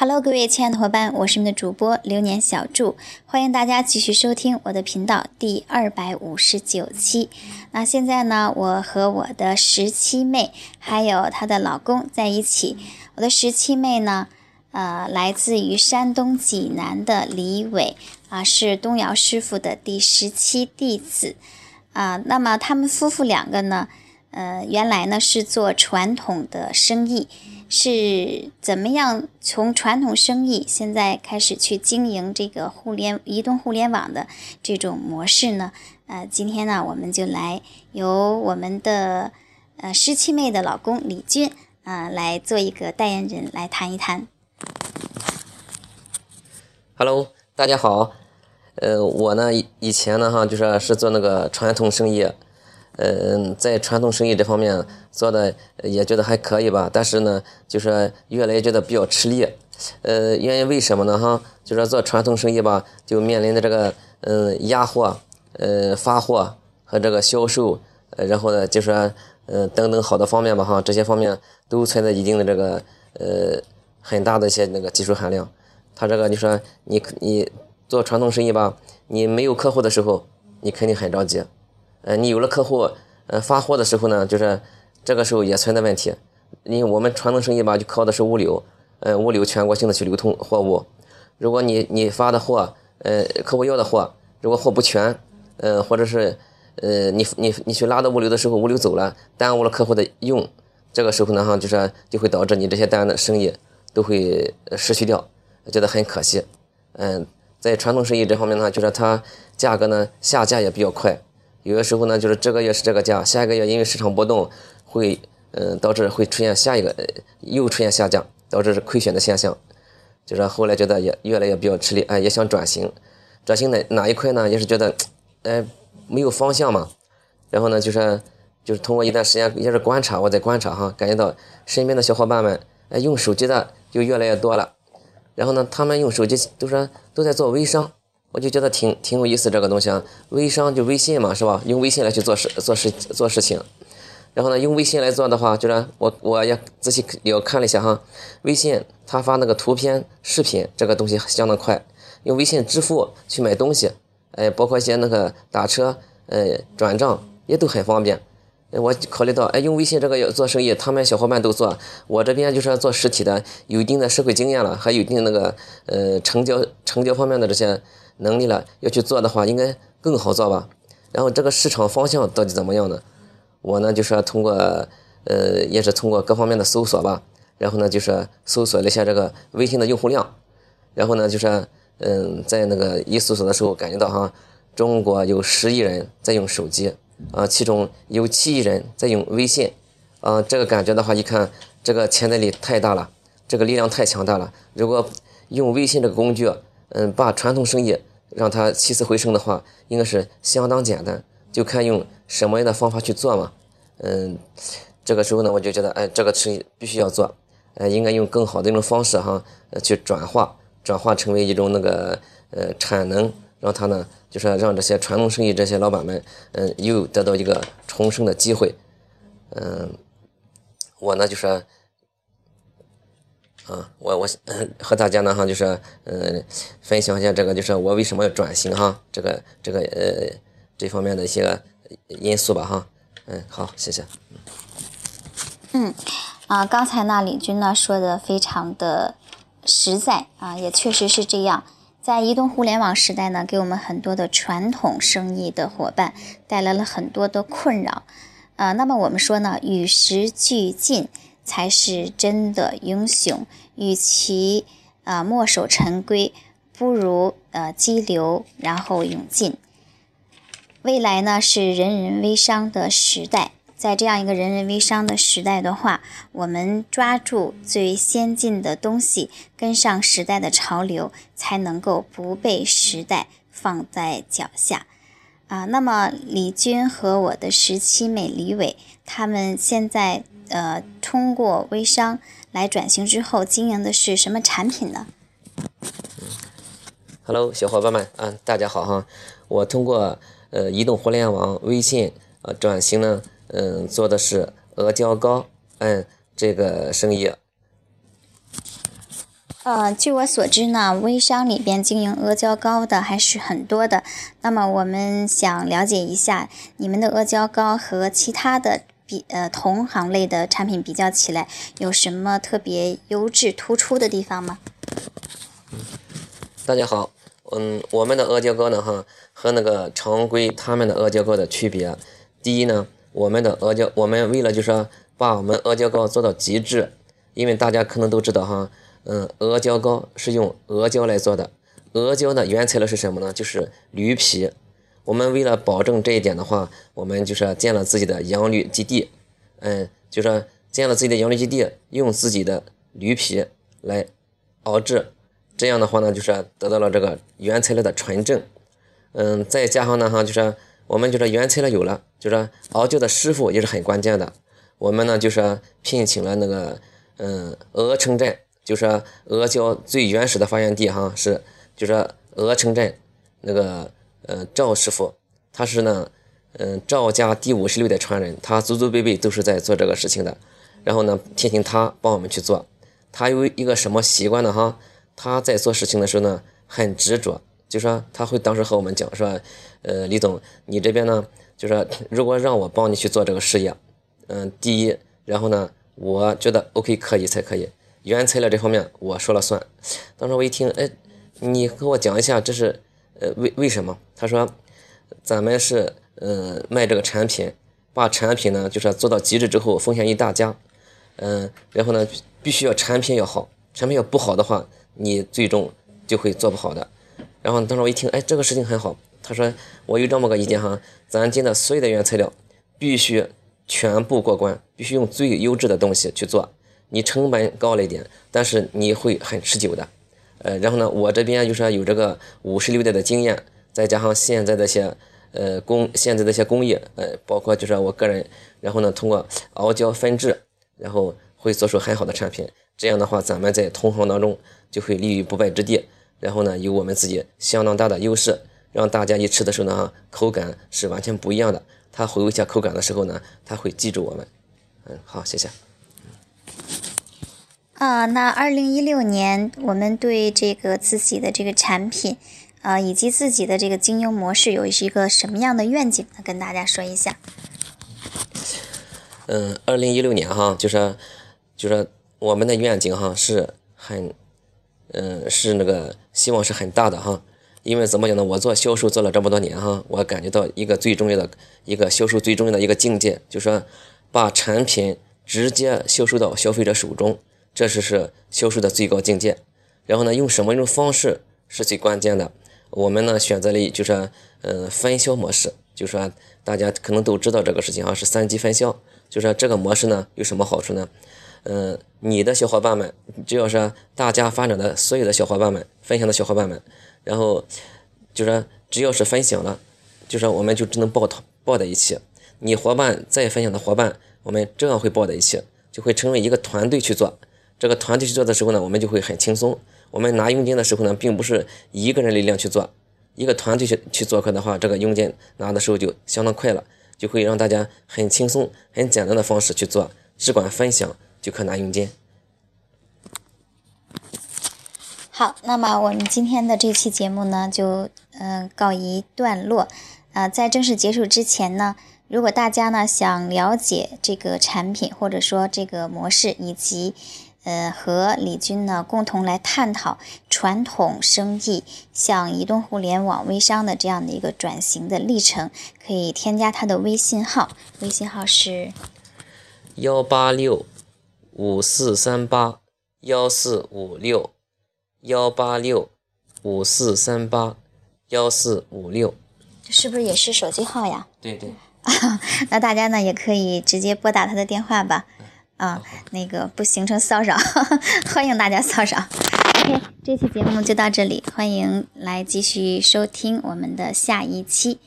Hello，各位亲爱的伙伴，我是你们的主播流年小祝，欢迎大家继续收听我的频道第二百五十九期。那现在呢，我和我的十七妹还有她的老公在一起。我的十七妹呢，呃，来自于山东济南的李伟啊，是东尧师傅的第十七弟子啊。那么他们夫妇两个呢，呃，原来呢是做传统的生意。是怎么样从传统生意现在开始去经营这个互联移动互联网的这种模式呢？呃，今天呢，我们就来由我们的呃十七妹的老公李军啊来做一个代言人来谈一谈。Hello，大家好，呃，我呢以前呢哈就是是做那个传统生意。嗯，在传统生意这方面做的也觉得还可以吧，但是呢，就是越来越觉得比较吃力。呃，原因为什么呢？哈，就是做传统生意吧，就面临的这个嗯压货、呃发货和这个销售，呃，然后呢，就是嗯等等好多方面吧，哈，这些方面都存在一定的这个呃很大的一些那个技术含量。他这个你说你你做传统生意吧，你没有客户的时候，你肯定很着急。呃，你有了客户，呃，发货的时候呢，就是这个时候也存在问题。因为我们传统生意吧，就靠的是物流，呃，物流全国性的去流通货物。如果你你发的货，呃，客户要的货，如果货不全，呃，或者是呃，你你你去拉到物流的时候，物流走了，耽误了客户的用，这个时候呢，哈，就是就会导致你这些单的生意都会失去掉，觉得很可惜。嗯，在传统生意这方面呢，就是它价格呢下架也比较快。有的时候呢，就是这个月是这个价，下一个月因为市场波动，会嗯导致会出现下一个又出现下降，导致是亏损的现象。就是后来觉得也越来越比较吃力，哎，也想转型，转型哪哪一块呢？也是觉得哎没有方向嘛。然后呢，就是就是通过一段时间也是观察，我在观察哈，感觉到身边的小伙伴们哎用手机的就越来越多了。然后呢，他们用手机都说都在做微商。我就觉得挺挺有意思，这个东西啊，微商就微信嘛，是吧？用微信来去做事、做事、做事情。然后呢，用微信来做的话，就是我我也仔细也看了一下哈，微信它发那个图片、视频这个东西相当快，用微信支付去买东西，哎，包括一些那个打车、呃转账也都很方便。我考虑到，哎，用微信这个要做生意，他们小伙伴都做，我这边就是做实体的，有一定的社会经验了，还有一定那个呃成交成交方面的这些。能力了，要去做的话，应该更好做吧。然后这个市场方向到底怎么样呢？我呢就是通过，呃，也是通过各方面的搜索吧。然后呢就是搜索了一下这个微信的用户量。然后呢就是，嗯，在那个一搜索的时候，感觉到哈，中国有十亿人在用手机，啊，其中有七亿人在用微信，啊，这个感觉的话，一看这个潜在力太大了，这个力量太强大了。如果用微信这个工具，嗯，把传统生意。让它起死回生的话，应该是相当简单，就看用什么样的方法去做嘛。嗯，这个时候呢，我就觉得，哎，这个生意必须要做，呃，应该用更好的一种方式哈，去转化，转化成为一种那个呃产能，让它呢，就是让这些传统生意这些老板们，嗯，又得到一个重生的机会。嗯，我呢就是。啊，我我和大家呢哈，就是嗯，分享一下这个，就是我为什么要转型哈，这个这个呃这方面的一些因素吧哈，嗯，好，谢谢。嗯，啊，刚才呢李军呢说的非常的实在啊，也确实是这样，在移动互联网时代呢，给我们很多的传统生意的伙伴带来了很多的困扰，啊，那么我们说呢，与时俱进。才是真的英雄。与其啊墨守成规，不如呃激流然后勇进。未来呢是人人微商的时代，在这样一个人人微商的时代的话，我们抓住最先进的东西，跟上时代的潮流，才能够不被时代放在脚下。啊，那么李军和我的十七妹李伟，他们现在。呃，通过微商来转型之后，经营的是什么产品呢？Hello，小伙伴们，啊，大家好哈！我通过呃移动互联网微信呃转型呢，嗯，做的是阿胶糕，嗯，这个生意。呃，据我所知呢，微商里边经营阿胶糕的还是很多的。那么我们想了解一下，你们的阿胶糕和其他的比呃同行类的产品比较起来，有什么特别优质突出的地方吗？大家好，嗯，我们的阿胶糕呢，哈，和那个常规他们的阿胶糕的区别，第一呢，我们的阿胶，我们为了就是说把我们阿胶糕做到极致，因为大家可能都知道哈。嗯，阿胶糕是用阿胶来做的。阿胶的原材料是什么呢？就是驴皮。我们为了保证这一点的话，我们就是建了自己的养驴基地。嗯，就是建了自己的养驴基地，用自己的驴皮来熬制。这样的话呢，就是得到了这个原材料的纯正。嗯，再加上呢，哈，就是我们就是原材料有了，就是熬胶的师傅也是很关键的。我们呢，就是聘请了那个嗯鹅城镇。就是阿胶最原始的发源地哈，是就是鹅城镇那个呃赵师傅，他是呢嗯赵家第五十六代传人，他祖祖辈辈都是在做这个事情的。然后呢，聘请他帮我们去做。他有一个什么习惯呢哈？他在做事情的时候呢，很执着，就说他会当时和我们讲说，呃李总，你这边呢，就说如果让我帮你去做这个事业，嗯第一，然后呢，我觉得 OK 可以才可以。原材料这方面我说了算。当时我一听，哎，你和我讲一下这是呃为为什么？他说，咱们是嗯卖这个产品，把产品呢就是做到极致之后奉献一大家，嗯，然后呢必须要产品要好，产品要不好的话，你最终就会做不好的。然后当时我一听，哎，这个事情很好。他说我有这么个意见哈，咱进的所有的原材料必须全部过关，必须用最优质的东西去做。你成本高了一点，但是你会很持久的，呃，然后呢，我这边就是有这个五十六代的经验，再加上现在的些呃工，现在的些工艺，呃，包括就是我个人，然后呢，通过熬胶分制，然后会做出很好的产品。这样的话，咱们在同行当中就会立于不败之地。然后呢，有我们自己相当大的优势，让大家一吃的时候呢，口感是完全不一样的。他回味一下口感的时候呢，他会记住我们。嗯，好，谢谢。啊，那二零一六年我们对这个自己的这个产品，啊，以及自己的这个经营模式有一个什么样的愿景呢？跟大家说一下。嗯，二零一六年哈，就是就是我们的愿景哈是很，嗯，是那个希望是很大的哈。因为怎么讲呢？我做销售做了这么多年哈，我感觉到一个最重要的一个销售最重要的一个境界，就是说把产品直接销售到消费者手中。这是是销售的最高境界，然后呢，用什么一种方式是最关键的？我们呢选择了就是，嗯，分销模式，就是说大家可能都知道这个事情啊，是三级分销。就说这个模式呢有什么好处呢？嗯，你的小伙伴们，只要是大家发展的所有的小伙伴们，分享的小伙伴们，然后就说只要是分享了，就说我们就只能抱团抱在一起。你伙伴再分享的伙伴，我们照样会抱在一起，就会成为一个团队去做。这个团队去做的时候呢，我们就会很轻松。我们拿佣金的时候呢，并不是一个人力量去做，一个团队去去做客的话，这个佣金拿的时候就相当快了，就会让大家很轻松、很简单的方式去做，只管分享就可拿佣金。好，那么我们今天的这期节目呢，就嗯告一段落。啊，在正式结束之前呢。如果大家呢想了解这个产品或者说这个模式，以及呃和李军呢共同来探讨传统生意向移动互联网微商的这样的一个转型的历程，可以添加他的微信号，微信号是幺八六五四三八幺四五六幺八六五四三八幺四五六，这是不是也是手机号呀？对对。那大家呢也可以直接拨打他的电话吧，啊，那个不形成骚扰，欢迎大家骚扰。OK，这期节目就到这里，欢迎来继续收听我们的下一期。